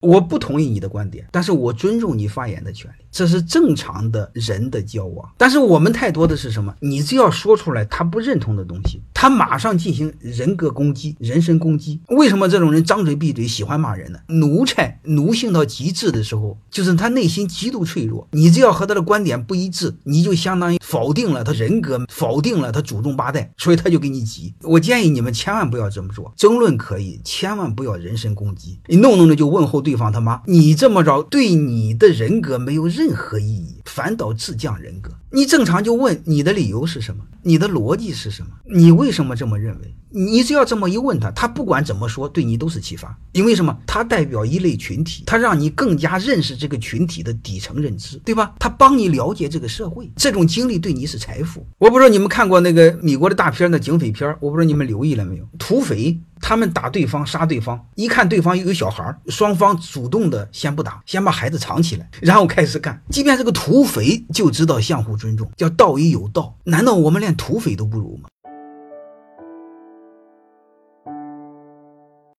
我不同意你的观点，但是我尊重你发言的权利，这是正常的人的交往。但是我们太多的是什么？你只要说出来他不认同的东西，他马上进行人格攻击、人身攻击。为什么这种人张嘴闭嘴喜欢骂人呢？奴才奴性到极致的时候，就是他内心极度脆弱。你只要和他的观点不一致，你就相当于否定了他人格，否定了他祖宗八代，所以他就给你急。我建议你们千万不要这么做，争论可以，千万不要人身攻击。你弄弄的就问候对方他妈，你这么着对你的人格没有任何意义，反倒自降人格。你正常就问你的理由是什么，你的逻辑是什么，你为什么这么认为？你只要这么一问他，他不管怎么说，对你都是启发。因为什么？他代表一类群体，他让你更加认识这个群体的底层认知，对吧？他帮你了解这个社会，这种经历对你是财富。我不知道你们看过那个美国的大片那警匪片，我不知道你们留意了没有？土匪他们打对方，杀对方，一看对方又有小孩，双方主动的先不打，先把孩子藏起来，然后开始干。即便这个土匪就知道相互尊重，叫道义有道。难道我们连土匪都不如吗？